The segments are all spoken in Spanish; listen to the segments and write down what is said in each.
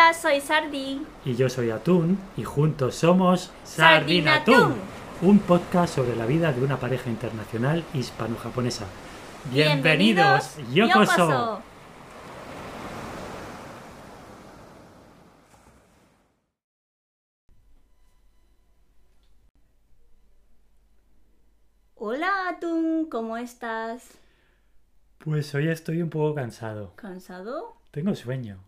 Hola, soy Sardi. Y yo soy Atún y juntos somos Sardinatún. un podcast sobre la vida de una pareja internacional hispano-japonesa. Bienvenidos. Yokoso. Hola, Atún, ¿cómo estás? Pues hoy estoy un poco cansado. ¿Cansado? Tengo sueño.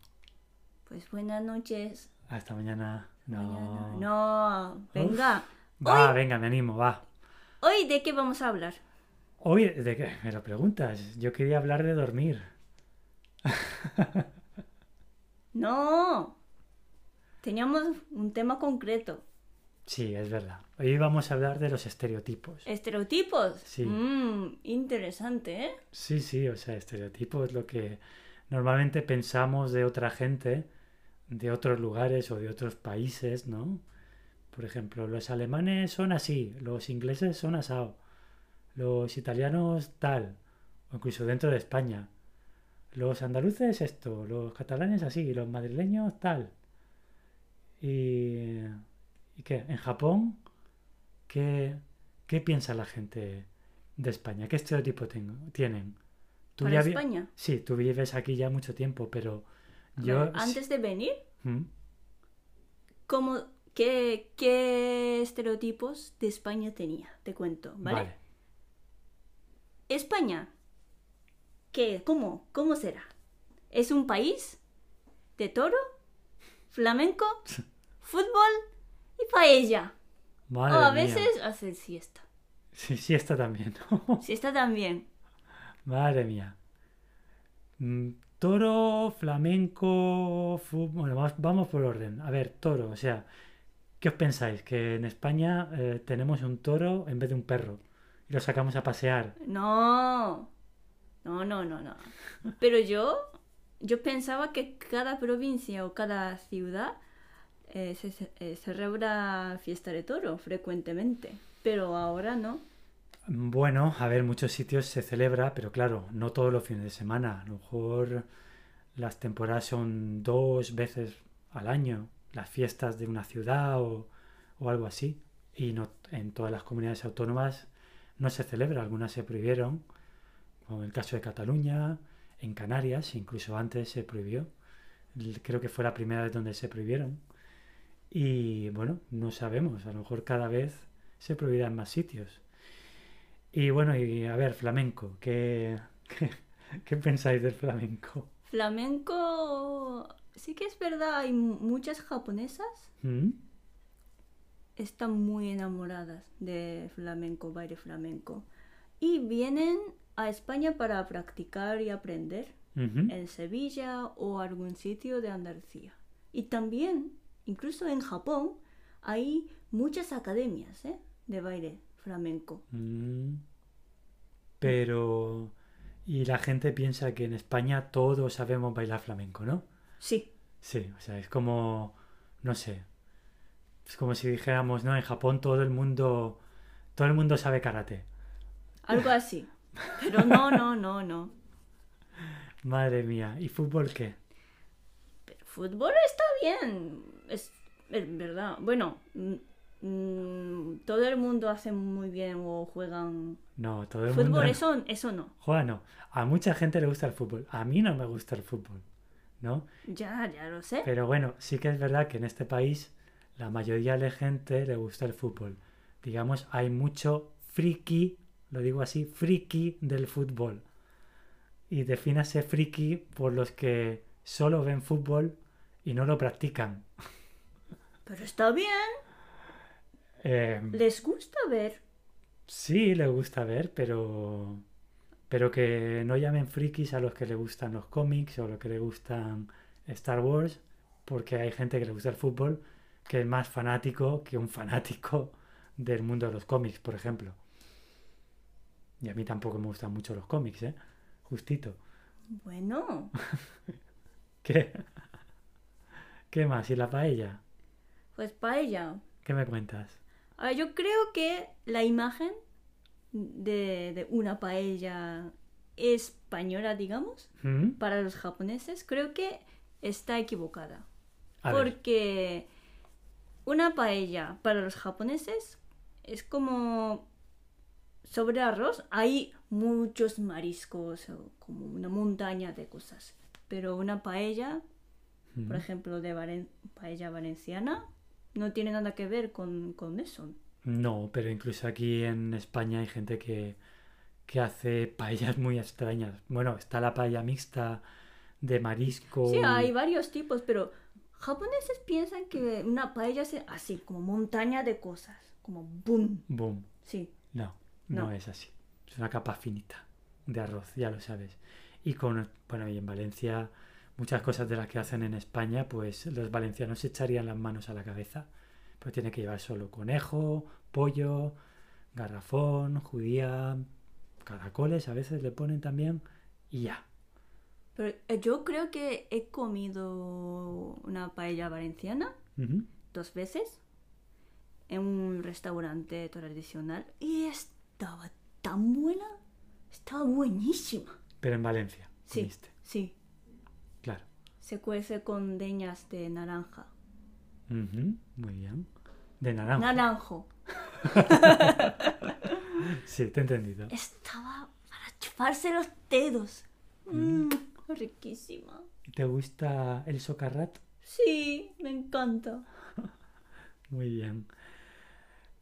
Pues buenas noches. Hasta mañana. No. Mañana. No, venga. Va, Hoy- venga, me animo, va. Hoy, ¿de qué vamos a hablar? Hoy, ¿de qué? Me lo preguntas. Yo quería hablar de dormir. No. Teníamos un tema concreto. Sí, es verdad. Hoy vamos a hablar de los estereotipos. Estereotipos. Sí. Mm, interesante, ¿eh? Sí, sí, o sea, estereotipo es lo que normalmente pensamos de otra gente, de otros lugares o de otros países, ¿no? Por ejemplo, los alemanes son así, los ingleses son asado, los italianos tal, o incluso dentro de España. Los andaluces esto, los catalanes así, los madrileños tal. ¿Y, ¿y qué? ¿En Japón? ¿Qué, qué piensa la gente de España? ¿Qué estereotipo tengo, tienen? Tú Para ya España. Sí, tú vives aquí ya mucho tiempo, pero yo... antes de venir, ¿Mm? ¿cómo, qué, qué estereotipos de España tenía? Te cuento, ¿vale? Vale. España, ¿qué? ¿Cómo? ¿Cómo será? ¿Es un país de toro, flamenco, fútbol y paella? Madre o a mía. veces hace siesta. Sí, está también. Siesta también. Madre mía. Toro, flamenco, fútbol. Bueno, vamos, vamos por orden. A ver, toro, o sea, ¿qué os pensáis? Que en España eh, tenemos un toro en vez de un perro y lo sacamos a pasear. No, no, no, no, no. Pero yo, yo pensaba que cada provincia o cada ciudad eh, se, se- eh, celebra fiesta de toro frecuentemente. Pero ahora no. Bueno, a ver, muchos sitios se celebra, pero claro, no todos los fines de semana. A lo mejor las temporadas son dos veces al año, las fiestas de una ciudad o, o algo así. Y no, en todas las comunidades autónomas no se celebra, algunas se prohibieron, como en el caso de Cataluña, en Canarias, incluso antes se prohibió. Creo que fue la primera vez donde se prohibieron. Y bueno, no sabemos, a lo mejor cada vez se prohibirá en más sitios. Y bueno, y a ver, flamenco, ¿qué, qué, qué pensáis del flamenco? Flamenco, sí que es verdad, hay mu- muchas japonesas ¿Mm? están muy enamoradas de flamenco, baile flamenco. Y vienen a España para practicar y aprender. En Sevilla o algún sitio de Andalucía. Y también, incluso en Japón, hay muchas academias ¿eh? de baile flamenco. Mm. Pero... Y la gente piensa que en España todos sabemos bailar flamenco, ¿no? Sí, Sí, o sea, es como... No sé. Es como si dijéramos, ¿no? En Japón todo el mundo... Todo el mundo sabe karate. algo así. Pero no, no, no, no. Madre mía. ¿Y fútbol qué? Pero fútbol está bien. Es, es verdad. Bueno, mm, todo el mundo hace muy bien o juegan No, todo el fútbol. mundo... Eso, eso no. Juega, no. A mucha gente le gusta el fútbol. A mí no me gusta el fútbol, ¿no? Ya, ya lo sé. Pero bueno, sí que es verdad que en este país la mayoría de gente le gusta el fútbol. Digamos, hay mucho friki, lo digo así, friki del fútbol. Y defínase friki por los que solo ven fútbol y no lo practican. Pero está bien. Eh, Les gusta ver. sí, le gusta ver, pero pero que no llamen frikis a los que le gustan los cómics o los que le gustan Star Wars, porque hay gente que le gusta el fútbol que es más fanático que un fanático del mundo de los cómics, por ejemplo. Y a mí tampoco me gustan mucho los cómics, ¿eh? Justito. Bueno. ¿Qué? ¿Qué más? ¿Y la paella? Pues paella. ¿Qué me cuentas? A ver, yo creo que la imagen de, de una paella española, digamos, ¿Mm? para los japoneses, creo que está equivocada. A ver. Porque una paella para los japoneses es como sobre arroz hay muchos mariscos, o como una montaña de cosas. Pero una paella, por ejemplo, de Valen- paella valenciana, no tiene nada que ver con, con eso. No, pero incluso aquí en España hay gente que, que hace paellas muy extrañas. Bueno, está la paella mixta de marisco. Sí, hay varios tipos, pero japoneses piensan que una paella es así, como montaña de cosas, como boom. Boom. Sí, No, no, No. es así. Es una capa finita de arroz, ya lo sabes. Y con, bueno, y en Valencia, muchas cosas de las que hacen en España, pues los valencianos se echarían las manos a la cabeza. Pero tiene que llevar solo conejo, pollo, garrafón, judía, caracoles, a veces le ponen también, y ya. pero eh, yo creo que he comido una paella valenciana dos veces en un restaurante tradicional y estaba tan buena, estaba buenísima. Pero en Valencia, Sí, comiste, sí. Se cuece con deñas de naranja. Muy bien. De naranja. Naranjo. Sí, te he entendido. Estaba para chuparse los dedos. Mm, riquísima. ¿Te gusta el socarrat? Sí, me encanta. Muy bien.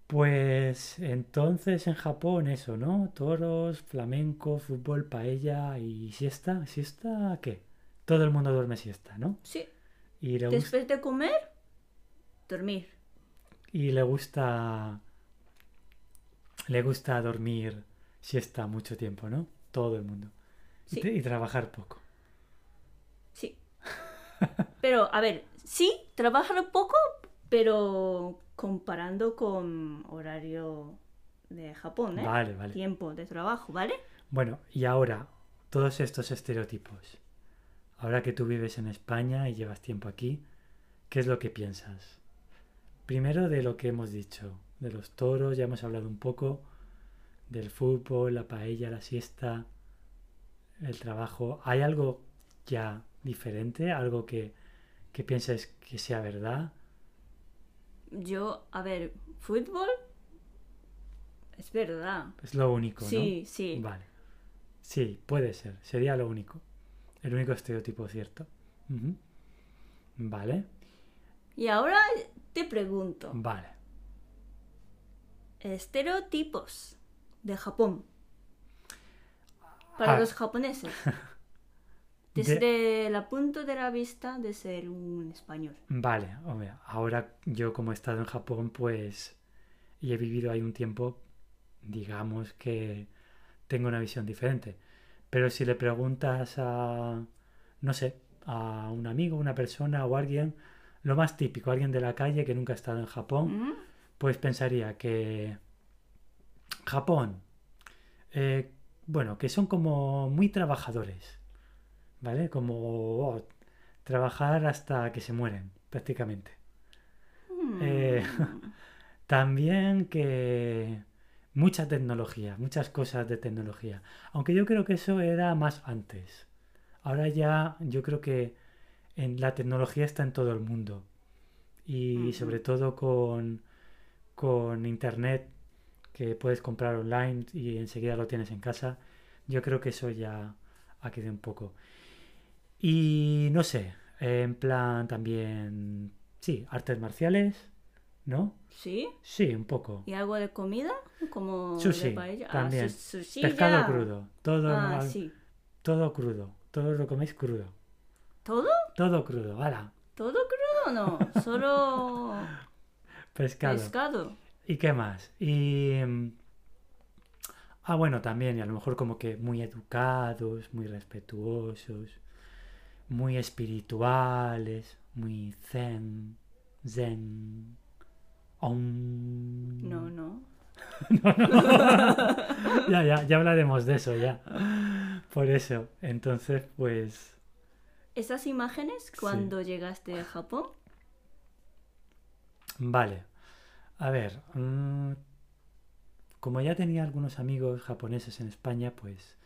Pues entonces en Japón eso, ¿no? Toros, flamenco, fútbol, paella y siesta. ¿Siesta qué? Todo el mundo duerme siesta, ¿no? Sí. Y le, gusta, Después de comer, dormir. y le gusta le gusta dormir siesta mucho tiempo, ¿no? Todo el mundo. Sí. y trabajar poco. Sí. Pero, a ver, sí, trabajan poco, pero comparando con horario de Japón, ¿eh? Vale, vale. Tiempo de trabajo, ¿vale? Bueno, y ahora, todos estos estereotipos. Ahora que tú vives en España y llevas tiempo aquí, ¿qué es lo que piensas? Primero de lo que hemos dicho, de los toros, ya hemos hablado un poco, del fútbol, la paella, la siesta, el trabajo. ¿Hay algo ya diferente? ¿Algo que, que pienses que sea verdad? Yo, a ver, fútbol es verdad. Es lo único, ¿no? Sí, sí. Vale. Sí, puede ser. Sería lo único. El único estereotipo cierto. Vale. Y ahora te pregunto, Vale. estereotipos de Japón para Ah. los japoneses. Desde la punto de la vista de ser un español. Vale, hombre, ahora yo como he estado en Japón, pues, y he vivido ahí un tiempo, digamos que tengo una visión diferente. Pero si le preguntas a, no sé, a un amigo, una persona o alguien, lo más típico, alguien de la calle que nunca ha estado en Japón, ¿Mm? pues pensaría que Japón, eh, bueno, que son como muy trabajadores, ¿vale? Como oh, trabajar hasta que se mueren, prácticamente. Mm. Eh, También que mucha tecnología, muchas cosas de tecnología. Aunque yo creo que eso era más antes. Ahora ya yo creo que en la tecnología está en todo el mundo. Y sobre todo con, con internet que puedes comprar online y enseguida lo tienes en casa. Yo creo que eso ya ha quedado un poco. Y no sé, en plan también, sí, artes marciales, ¿no? ¿Sí? Sí, un poco. ¿Y algo de comida? Como Sushi, de paella. también. Ah, su- sushi Pescado ya. crudo, todo, Ah, sí. todo crudo, todo lo coméis crudo, ¿Todo? todo crudo, hala, ¿Todo crudo no? Solo pescado. pescado. ¿Y qué más? Y... mm, Ah, bueno, también, y a lo mejor como que muy educados, muy respetuosos, muy espirituales, muy zen, zen. Om. No, no. Ya, ya, ya hablaremos de eso, ya. Por eso, entonces, pues... Esas imágenes cuando llegaste a Japón. Vale. A ver, mm, como ya tenía algunos amigos japoneses en España, pues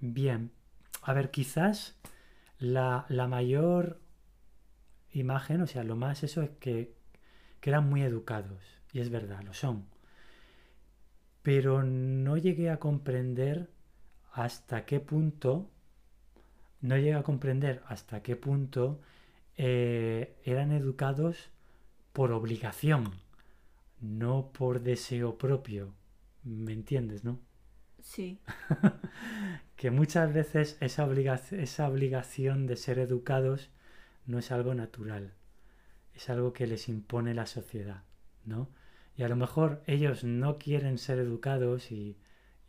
bien. A ver, quizás la, la mayor imagen, o sea, lo más eso es que, que eran muy educados. Y es verdad, lo son. Pero no llegué a comprender hasta qué punto, no llegué a comprender hasta qué punto eh, eran educados por obligación, no por deseo propio. ¿Me entiendes, no? Sí. que muchas veces esa, obligación, esa obligación de ser educados no es algo natural, es algo que les impone la sociedad, ¿no? Y a lo mejor ellos no quieren ser educados y,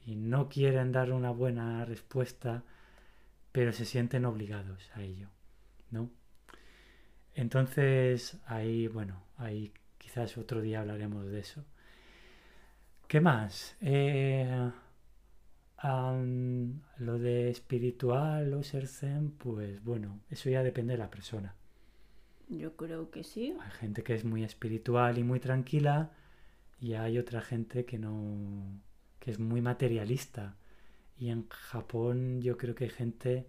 y no quieren dar una buena respuesta, pero se sienten obligados a ello, ¿no? Entonces, ahí, bueno, ahí quizás otro día hablaremos de eso. ¿Qué más? Eh, lo de espiritual o ser zen, pues bueno, eso ya depende de la persona. Yo creo que sí. Hay gente que es muy espiritual y muy tranquila y hay otra gente que no, que es muy materialista. Y en Japón yo creo que hay gente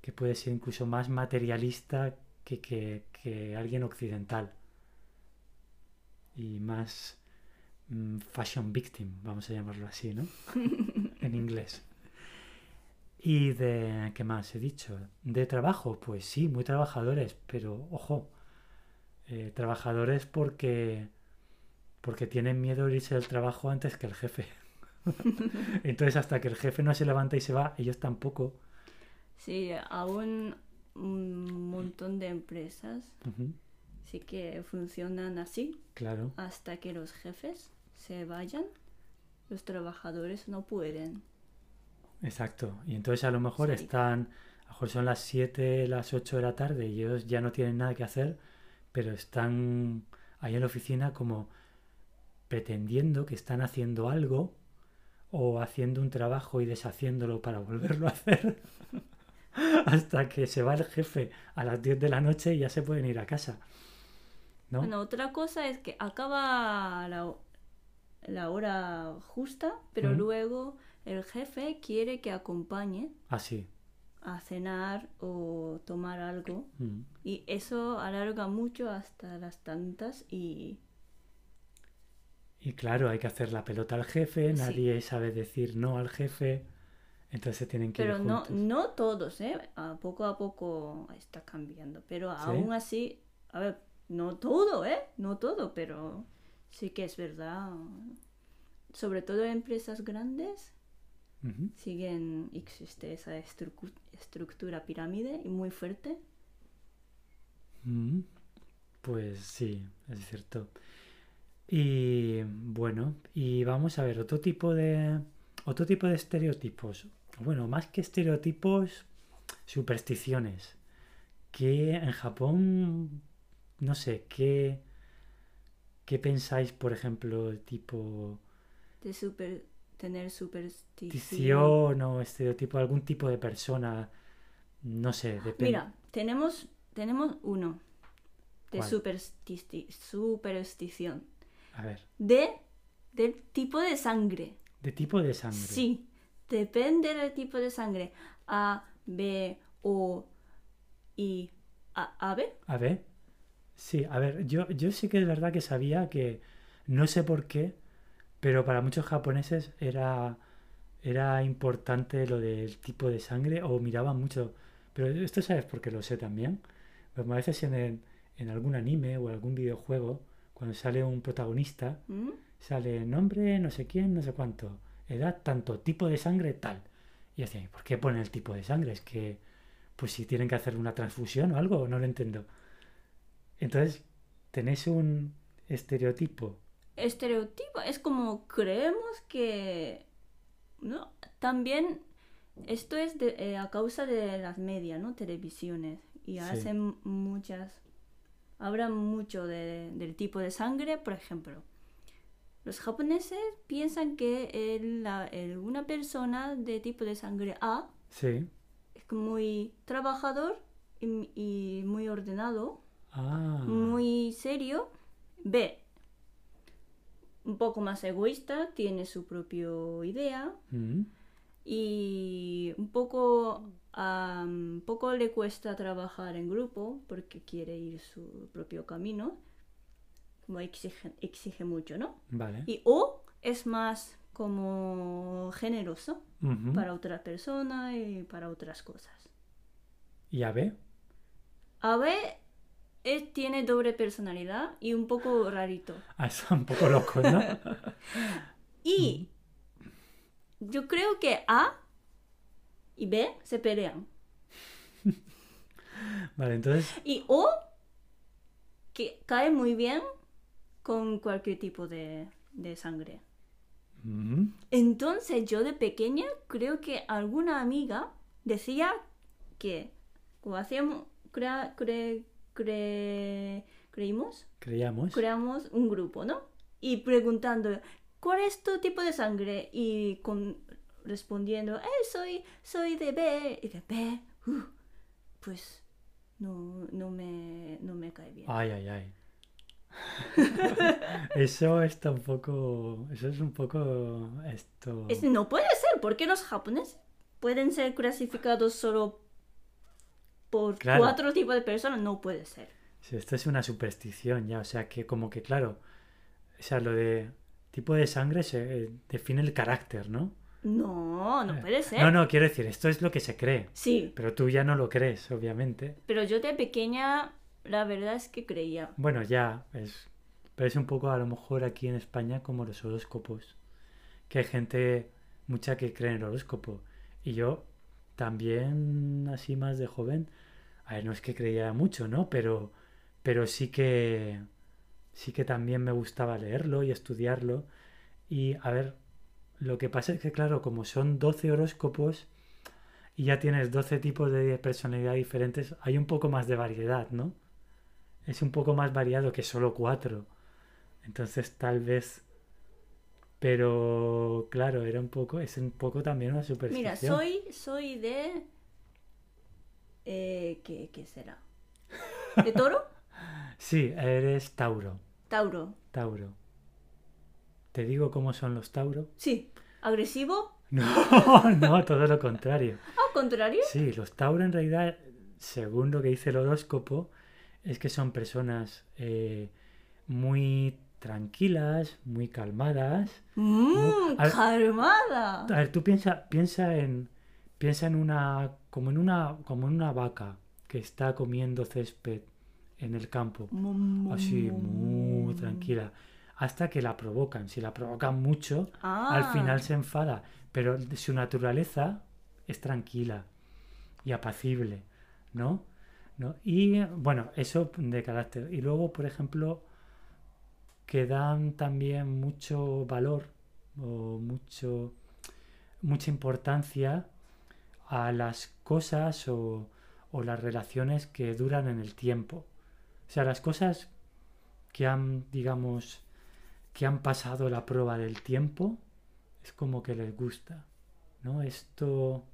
que puede ser incluso más materialista que, que, que alguien occidental. Y más mm, fashion victim, vamos a llamarlo así, ¿no? en inglés. ¿Y de qué más he dicho? ¿De trabajo? Pues sí, muy trabajadores, pero ojo, eh, trabajadores porque, porque tienen miedo de irse del trabajo antes que el jefe. Entonces hasta que el jefe no se levanta y se va, ellos tampoco. Sí, aún un montón de empresas sí que funcionan así. Claro. Hasta que los jefes se vayan los trabajadores no pueden. Exacto. Y entonces a lo mejor están, a lo mejor son las 7, las 8 de la tarde y ellos ya no tienen nada que hacer, pero están ahí en la oficina como pretendiendo que están haciendo algo o haciendo un trabajo y deshaciéndolo para volverlo a hacer. Hasta que se va el jefe a las 10 de la noche y ya se pueden ir a casa. ¿no? Bueno, otra cosa es que acaba la, la hora justa, pero luego el jefe quiere que acompañe ah, a cenar o tomar algo. Y eso alarga mucho hasta las tantas y... Y claro, hay que hacer la pelota al jefe, nadie sabe decir no al jefe, entonces se tienen que Pero no, no todos, ¿eh? A poco a poco está cambiando, pero aún así, a ver, no todo, ¿eh? No todo, pero sí que es verdad. Sobre todo en empresas grandes siguen, existe esa estructura pirámide y muy fuerte. Pues sí, es cierto. Y bueno, y vamos a ver otro tipo de otro tipo de estereotipos. Bueno, más que estereotipos, supersticiones. Que en Japón, no sé, ¿qué, qué pensáis, por ejemplo, el tipo... De super, tener superstición. o estereotipo, algún tipo de persona, no sé, depende. Mira, tenemos, tenemos uno de superstición. A ver. De, del tipo de sangre. ¿De tipo de sangre? Sí, depende del tipo de sangre. A, B, O, I, A, ¿A, B? A, B. Sí, a ver, yo, yo sí que es verdad que sabía que, no sé por qué, pero para muchos japoneses era, era importante lo del tipo de sangre o miraban mucho. Pero esto sabes porque lo sé también. Pues a veces en, en algún anime o algún videojuego, cuando sale un protagonista, ¿Mm? sale nombre, no sé quién, no sé cuánto, edad, tanto, tipo de sangre, tal. Y así, ¿por qué ponen el tipo de sangre? Es que, pues si tienen que hacer una transfusión o algo, no lo entiendo. Entonces, tenéis un estereotipo. Estereotipo, es como creemos que... ¿no? También esto es eh, a causa de las medias, ¿no? Televisiones. Y hacen muchas... Hablan mucho del tipo de sangre, por ejemplo. Los japoneses piensan que una persona de tipo de sangre A sí. es muy trabajador y muy ordenado Ah. muy serio. B, un poco más egoísta, tiene su propia idea. Mm. Y un poco, un poco le cuesta trabajar en grupo porque quiere ir su propio camino, como exige, exige mucho, ¿no? Vale. Y O es más como generoso para otra persona y para otras cosas. ¿Y a B? A ver, él tiene doble personalidad y un poco rarito. Ah, es un poco loco, ¿no? Y yo creo que A y B se pelean. Vale, entonces, Y O que cae muy bien con cualquier tipo de, de sangre. mm, Entonces yo de pequeña creo que alguna amiga decía que como hacíamos, crea, cre- cre- creímos, creíamos. creamos un grupo, ¿no? Y preguntando, ¿cuál es tu tipo de sangre? Y con, respondiendo, eh, soy, soy de B. Y de B, "Uh, pues no, no, me, no me cae bien. Ay, ay, ay. Eso está un poco. Eso es un poco. Esto. Es- no puede ser, porque los japoneses pueden ser clasificados solo por Claro. cuatro tipos de personas. No puede ser. Sí, esto es una superstición ya. O sea, que como que, claro. O sea, lo de tipo de sangre se eh, define el carácter, ¿no? No, no puede ser. Eh, No, no, quiero decir, esto es lo que se cree. Sí, Pero tú ya no lo crees, obviamente. pero yo de pequeña, la verdad es que creía. Bueno, ya, es, es un poco a lo mejor aquí en España como los horóscopos. Que hay gente, mucha que cree en el horóscopo. Y yo también, así más de joven, a ver, no es que creía mucho, ¿no? Pero, pero sí que, sí que también me gustaba leerlo y estudiarlo. Y a ver, lo que pasa es que, claro, como son 12 horóscopos y ya tienes 12 tipos de personalidad diferentes, hay un poco más de variedad, ¿no? es un poco más variado que solo cuatro. Entonces tal vez... Pero claro, era un poco, es un poco también una superstición. Mira, soy, soy de... Eh, ¿qué, ¿Qué será? ¿De toro? Sí, eres Tauro. Tauro. Tauro. ¿Te digo cómo son los Tauro? Sí. ¿Agresivo? No, no, todo lo contrario. Al contrario. Sí, los Tauro en realidad, según lo que dice el horóscopo, es que son personas eh, muy tranquilas, muy calmadas. Mmm, A ver- calmada. A ver, tú piensa, piensa en, piensa en una, como en una, como en una vaca que está comiendo césped en el campo, así muy tranquila, hasta que la provocan. Si la provocan mucho, Ah, al final se enfada, pero su naturaleza es tranquila y apacible, ¿no? ¿No? Y bueno, eso de carácter. Y luego, por ejemplo, que dan también mucho valor o mucho mucha importancia a las cosas o, o las relaciones que duran en el tiempo. O sea, las cosas que han, digamos, que han pasado la prueba del tiempo, es como que les gusta, ¿no? Esto,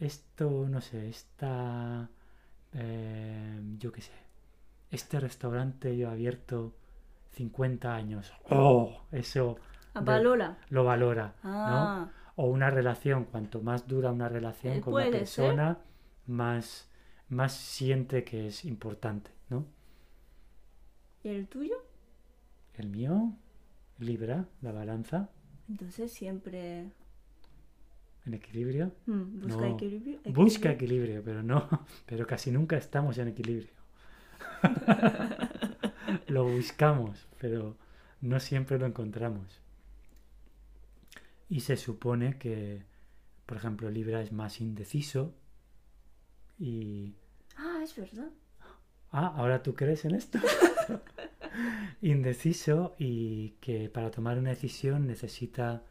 esto, no sé, esta, eh, yo qué sé, este restaurante yo abierto 50 años, ¡oh! Eso Ah, de- valora. lo valora, ¿no? Ah, O una relación, cuanto más dura una relación Eh, con una ser. persona, más, más siente que es importante, ¿no? ¿y el tuyo? El mío, Libra, la balanza, Entonces siempre en equilibrio. mm, busca No, equilibrio. Busca equilibrio. equilibrio, pero no, pero casi nunca estamos en equilibrio. lo buscamos, pero no siempre lo encontramos. Y se supone que, por ejemplo, Libra es más indeciso y... Ah, es verdad. Ah, ¿ahora tú crees en esto? indeciso y que para tomar una decisión necesita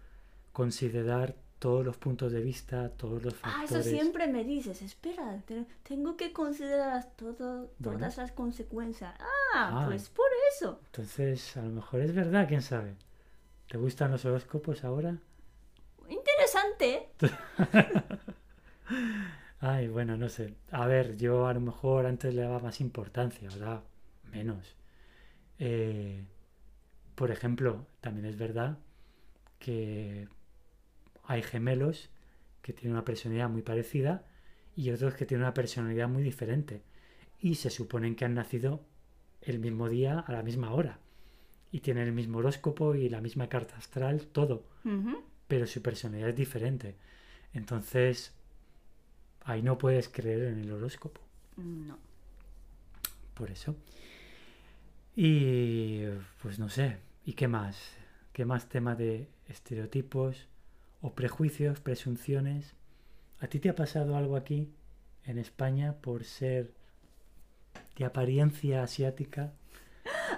considerar todos los puntos de vista, todos los Ah, factores. eso siempre me dices. Espera, te- tengo que considerar todo, Bueno. todas las consecuencias. Ah, Ah. pues por eso. Entonces, a lo mejor es verdad, quién sabe. ¿Te gustan los horóscopos ahora? Interesante. Ay, bueno, no sé. A ver, yo a lo mejor antes le daba más importancia, ahora menos. Eh, por ejemplo, también es verdad que hay gemelos que tienen una personalidad muy parecida y otros que tienen una personalidad muy diferente. Y se suponen que han nacido el mismo día a la misma hora. Y tienen el mismo horóscopo y la misma carta astral, todo. Pero su personalidad es diferente. Entonces, ahí no puedes creer en el horóscopo. No. Por eso. Y pues no sé. ¿Y qué más? ¿Qué más tema de estereotipos o prejuicios, presunciones? ¿A ti te ha pasado algo aquí en España por ser de apariencia asiática?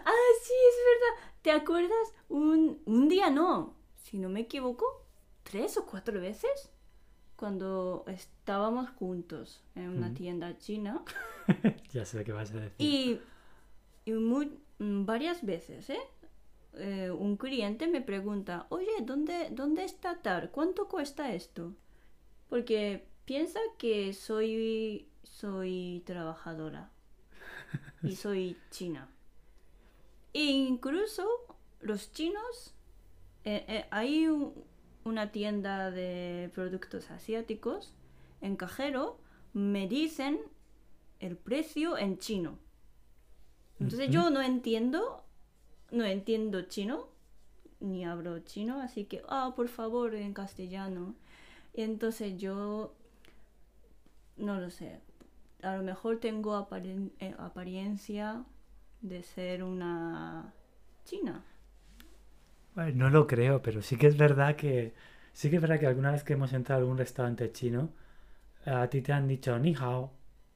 Ah, sí, es verdad. ¿Te acuerdas? Un, un día no, si no me equivoco, tres o cuatro veces, cuando estábamos juntos en una tienda china. ya sé qué vas a decir. Y, y muy- mm, varias veces, ¿eh? Eh, un cliente me pregunta, oye, ¿dónde, ¿dónde está tal? ¿Cuánto cuesta esto? Porque piensa que soy, soy trabajadora y soy china. E incluso los chinos, eh, eh, hay un- una tienda de productos asiáticos, en cajero, me dicen el precio en chino. Entonces yo no entiendo, no entiendo chino, ni hablo chino, así que, ah, por favor, en castellano. Y entonces yo, no lo sé, a lo mejor tengo eh, apariencia de ser una china. No lo creo, pero sí que es verdad que sí que es verdad que alguna vez que hemos entrado a algún restaurante chino, a ti te han dicho ni hao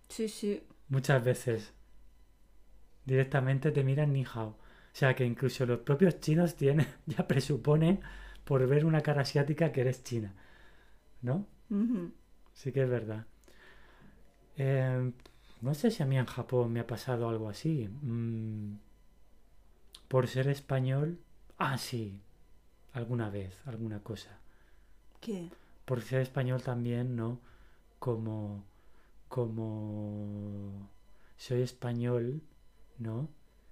Sí, sí. muchas veces. Directamente te miran ni hao. O sea que incluso los propios chinos tienen, ya presuponen por ver una cara asiática que eres china. ¿No? Sí que es verdad. Eh, no sé si a mí en Japón me ha pasado algo así. Mm, por ser español. Ah, sí. Alguna vez, alguna cosa. ¿Qué? Por ser español también, ¿no? Como. Como. Soy español, ¿no?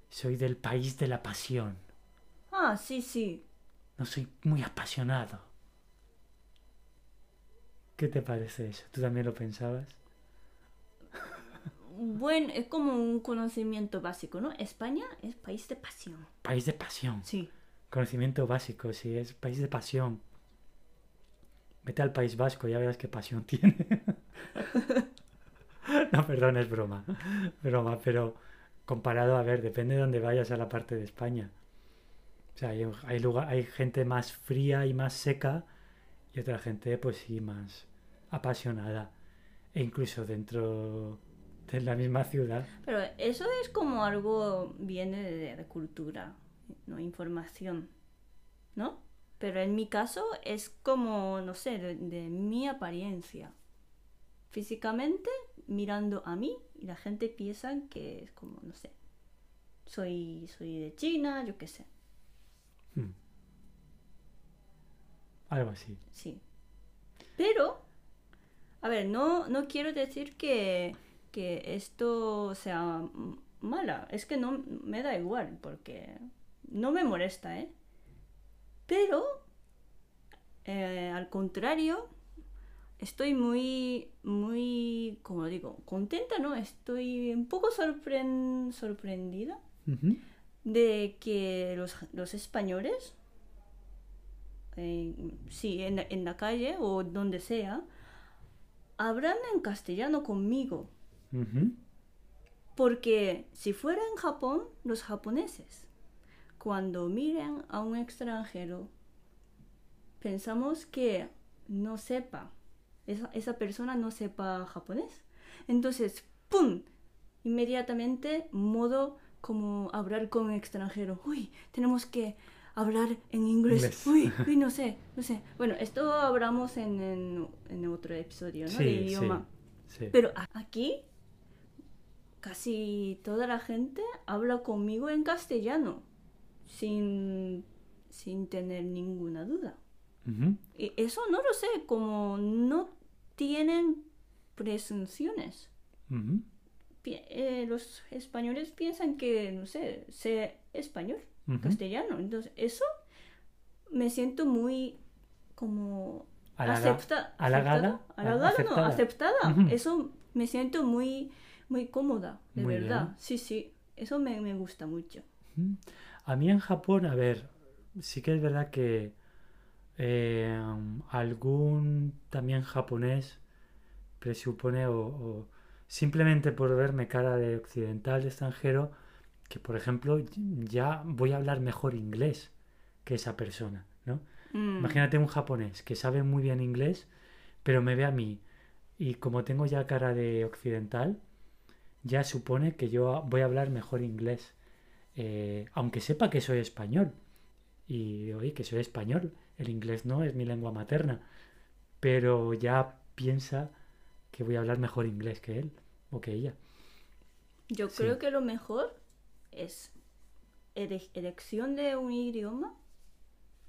Soy del país de la pasión. Ah, sí, sí. No soy muy apasionado. ¿Qué te parece eso? ¿Tú también lo pensabas? Bueno, es como un conocimiento básico, ¿no? España es país de pasión. País de pasión. Sí. Conocimiento básico, sí, es país de pasión. Vete al País Vasco, ya verás qué pasión tiene. no, perdón, es broma. Broma, pero comparado, a ver, depende de dónde vayas a la parte de España. O sea, hay, hay, lugar, hay gente más fría y más seca y otra gente, pues sí, más apasionada. E incluso dentro de la misma ciudad. Pero eso es como algo viene de, de cultura, no información, ¿no? Pero en mi caso es como, no sé, de, de mi apariencia. Físicamente, mirando a mí, y la gente piensa que es como, no sé, soy, soy de China, yo qué sé, Hmm. Algo así. sí. Pero, a ver, no, no quiero decir que, que esto sea mala, es que no me da igual, porque no me molesta, ¿eh? Pero, eh, al contrario, estoy muy, muy, como digo, contenta, ¿no? Estoy un poco sorpren- sorprendida de que los, los españoles, eh, sí, en, en la calle o donde sea, hablan en castellano conmigo. Porque si fuera en Japón, los japoneses, cuando miren a un extranjero, pensamos que no sepa, esa, esa persona no sepa japonés. Entonces, ¡pum! Inmediatamente, modo como hablar con un extranjero. Uy, tenemos que hablar en inglés. Inglés. Uy, uy, no sé, no sé. Bueno, esto hablamos en, en, en otro episodio, ¿no? Sí, de sí, idioma. sí. Pero a- aquí casi toda la gente habla conmigo en castellano, sin, sin tener ninguna duda. Y eso no lo sé, como no tienen presunciones. Eh, los españoles piensan que, no sé, sé español, castellano. Entonces, eso me siento muy como halaga- Acepta, halagada, aceptada, halagada, aceptada. no, aceptada. Eso me siento muy, muy cómoda, de Muy verdad. bien. Sí, sí, eso me, me gusta mucho. A mí en Japón, a ver, sí que es verdad que eh, algún también japonés presupone o, o simplemente por verme cara de occidental, de extranjero, que por ejemplo ya voy a hablar mejor inglés que esa persona, ¿no? Mm. Imagínate un japonés que sabe muy bien inglés, pero me ve a mí y como tengo ya cara de occidental, ya supone que yo voy a hablar mejor inglés, eh, aunque sepa que soy español. Y oye, que soy español, el inglés no es mi lengua materna, pero ya piensa que voy a hablar mejor inglés que él o que ella. Yo Sí. creo que lo mejor es ele- elección de un idioma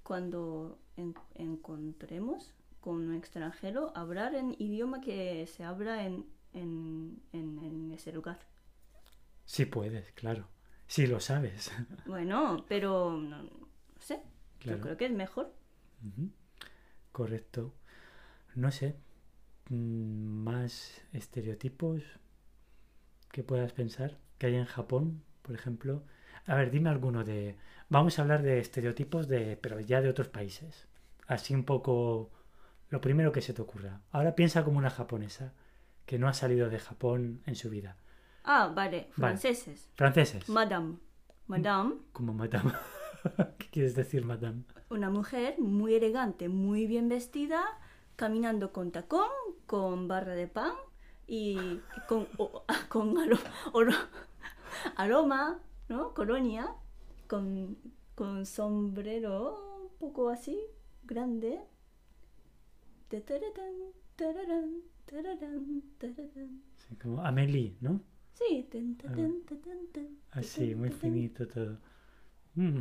cuando en- encontremos con un extranjero, hablar en idioma que se habla en, en- en- en ese lugar. Sí puedes, claro. Sí lo sabes. Bueno, pero no, no sé, Claro. yo creo que es mejor. Correcto. No sé. mm, Más estereotipos que puedas pensar que hay en Japón, por ejemplo. A ver, dime alguno de. Vamos a hablar de estereotipos de, pero ya de otros países. Así un poco lo primero que se te ocurra. Ahora piensa como una japonesa que no ha salido de Japón en su vida. Ah, vale, franceses. Franceses. Madame. Madame, como madame. ¿Qué quieres decir, madame? una mujer muy elegante, muy bien vestida, caminando con tacón, con barra de pan y con, o- con aroma, ¿no? Colonia, con, con sombrero un poco así, grande. Sí, como Amélie, ¿no? Sí, Así, ten, muy ta, ten. finito todo. Mm,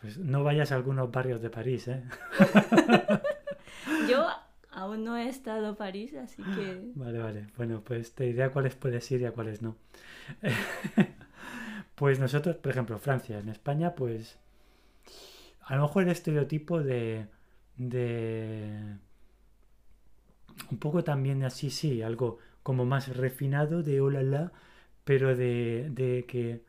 Pues no vayas a algunos barrios de París, ¿eh? Yo aún no he estado en París, así que... Vale, vale. Bueno, pues te diré a cuáles puedes ir y a cuáles no. Pues nosotros, por ejemplo, Francia, en España, pues a lo mejor el estereotipo de, de un poco también así, sí, algo como más refinado de hola la, pero de, de que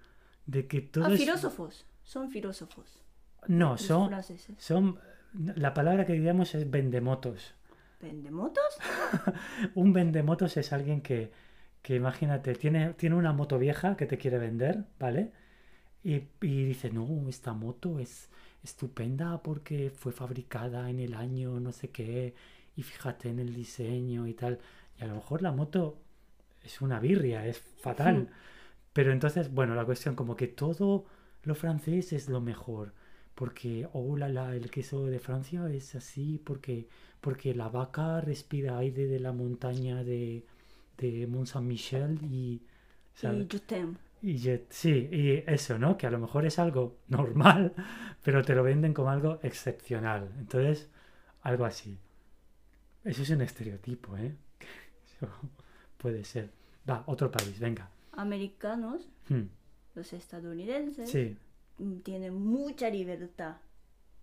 de que todo Ah, filósofos. Son filósofos. no, son franceses. son la palabra que diríamos es vendemotos. ¿Vendemotos? Un vendemotos es alguien que, que imagínate, tiene, tiene una moto vieja que te quiere vender, ¿vale? Y, y dice, no, esta moto es estupenda porque fue fabricada en el año no sé qué, y fíjate en el diseño y tal. Y a lo mejor la moto es una birria, es fatal. Pero entonces, bueno, la cuestión como que todo lo francés es lo mejor. Porque, oh la la, el queso de Francia es así, porque, porque la vaca respira aire de la montaña de, de Mont Saint-Michel y. Y je- sí, y eso, ¿no? Que a lo mejor es algo normal, pero te lo venden como algo excepcional. Entonces, algo así. Eso es un estereotipo, ¿eh? puede ser. Va, otro país, venga. Americanos, Hmm, los estadounidenses, Sí, mm, tienen mucha libertad.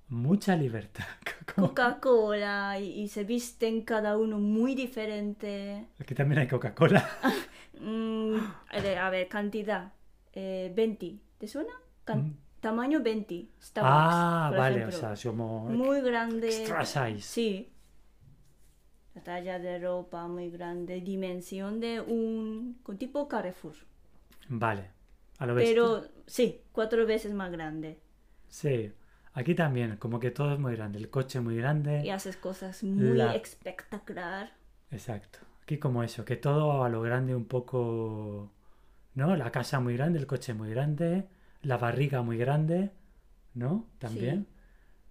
mucha libertad. Coca-Cola y, y se visten cada uno muy diferente. Aquí también hay Coca-Cola. Mm, a ver, a ver, cantidad. Eh, 20. ¿Te suena? Can- Mm. Tamaño 20. Starbucks, Ah, por vale, ejemplo. o sea, somos muy grande. extra size. Sí. La talla de ropa muy grande, dimensión de un con tipo Carrefour. Vale, a lo bestia. Pero sí, cuatro veces más grande. Sí, aquí también, como que todo es muy grande. El coche muy grande. Y haces cosas muy La- espectacular. Exacto. Aquí como eso, que todo a lo grande un poco, ¿no? La casa muy grande, el coche muy grande, la barriga muy grande, ¿no? También.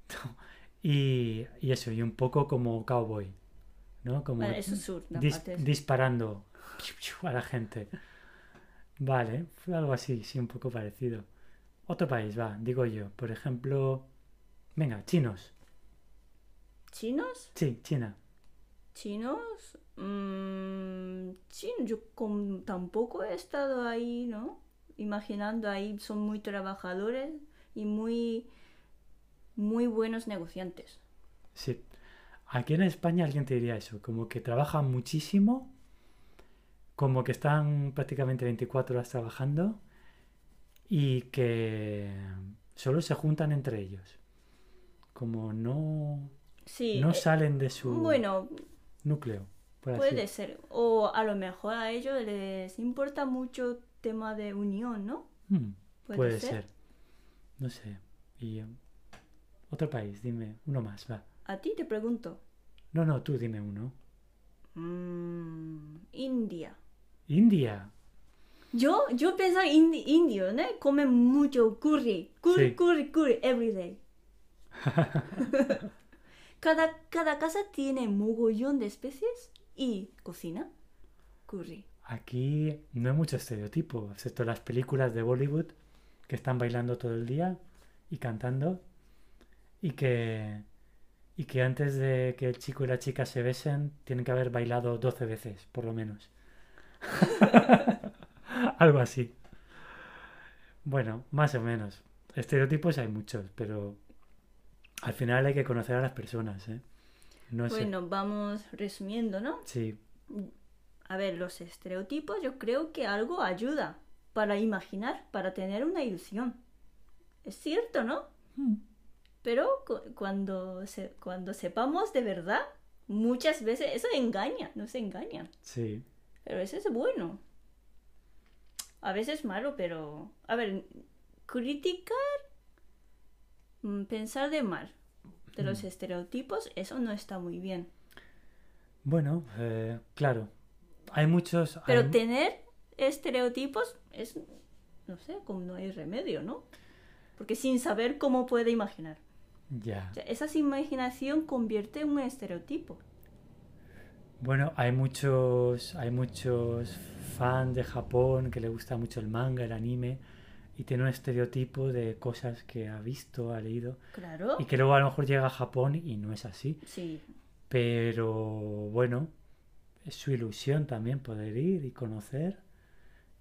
Y, y eso, y un poco como cowboy, ¿no? Como eso sur, dis- disparando a la gente. Vale, fue algo así, sí, un poco parecido. Otro país, va, digo yo. Por ejemplo, venga, chinos. ¿Chinos? Sí, China. ¿Chinos? Mm, chino, yo com- tampoco he estado ahí, ¿no? Imaginando ahí, son muy trabajadores y muy, muy buenos negociantes. Sí. Aquí en España alguien te diría eso, como que trabajan muchísimo, como que están prácticamente 24 horas trabajando y que solo se juntan entre ellos. Como no, Sí, no eh, salen de su bueno, núcleo. por así puede ser. O a lo mejor a ellos les importa mucho tema de unión, ¿no? Hmm, Puede puede ser. ser. No sé. Y um, otro país, dime uno más, va. A ti te pregunto. No, no, tú dime uno. Mm, India. India. Yo, yo pensaba indi- indio, ¿no? Comen mucho curry. Curry, Sí. curry, curry, every day. cada, cada casa tiene mogollón de especies y cocina curry. Aquí no hay mucho estereotipo, excepto las películas de Bollywood que están bailando todo el día y cantando y que y que antes de que el chico y la chica se besen tienen que haber bailado 12 veces, por lo menos. Algo así. Bueno, más o menos. Estereotipos hay muchos, pero al final hay que conocer a las personas, ¿eh? No sé. Bueno, vamos resumiendo, ¿no? Sí, A ver, los estereotipos yo creo que algo ayuda para imaginar, para tener una ilusión. Es cierto, ¿no? Pero cu- cuando, se- cuando sepamos de verdad, muchas veces eso engaña, nos engaña. sí. Pero eso es bueno. A veces malo, pero... A ver, criticar, mm, pensar de mal de los estereotipos, eso no está muy bien. Bueno, eh, claro. Hay muchos. Pero hay- tener estereotipos es, no sé, como no hay remedio, ¿no? Porque sin saber cómo puede imaginar. Ya. O sea, esa imaginación convierte en un estereotipo. Bueno, hay muchos, hay muchos fans de Japón que le gusta mucho el manga, el anime, y tiene un estereotipo de cosas que ha visto, ha leído, Claro. y que luego a lo mejor llega a Japón y no es así. Sí, Pero bueno, es su ilusión también poder ir y conocer.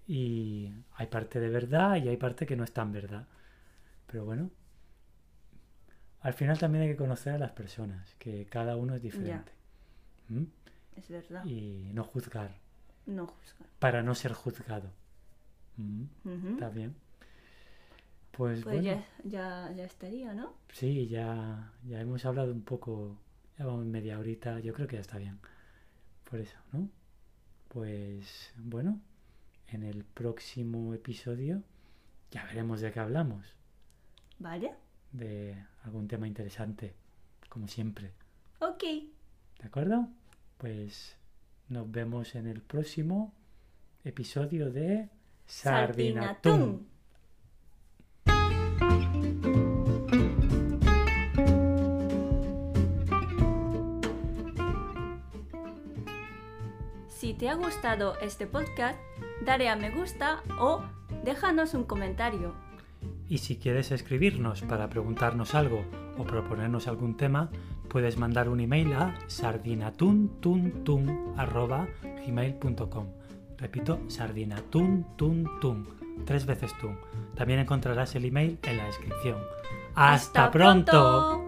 Y hay parte de verdad y hay parte que no es tan verdad. Pero bueno, al final también hay que conocer a las personas, que cada uno es diferente. ¿Mm? es verdad. Y no juzgar, No juzgar. para no ser juzgado. ¿Mm? Está bien. Pues, Pues bueno, ya, ya, ya estaría, ¿no? sí, ya, ya hemos hablado un poco, ya vamos media horita, yo creo que ya está bien. Por eso, ¿no? Pues bueno, en el próximo episodio ya veremos de qué hablamos, ¿Vale? De algún tema interesante, como siempre. Ok. ¿De acuerdo? Pues nos vemos en el próximo episodio de Sardinatún. Si te ha gustado este podcast, dale a me gusta o déjanos un comentario. Y si quieres escribirnos para preguntarnos algo o proponernos algún tema, puedes mandar un email a sardinatuntun@gmail.com. Repito, sardinatuntun, tres veces tun. También encontrarás el email en la descripción. ¡Hasta, pronto!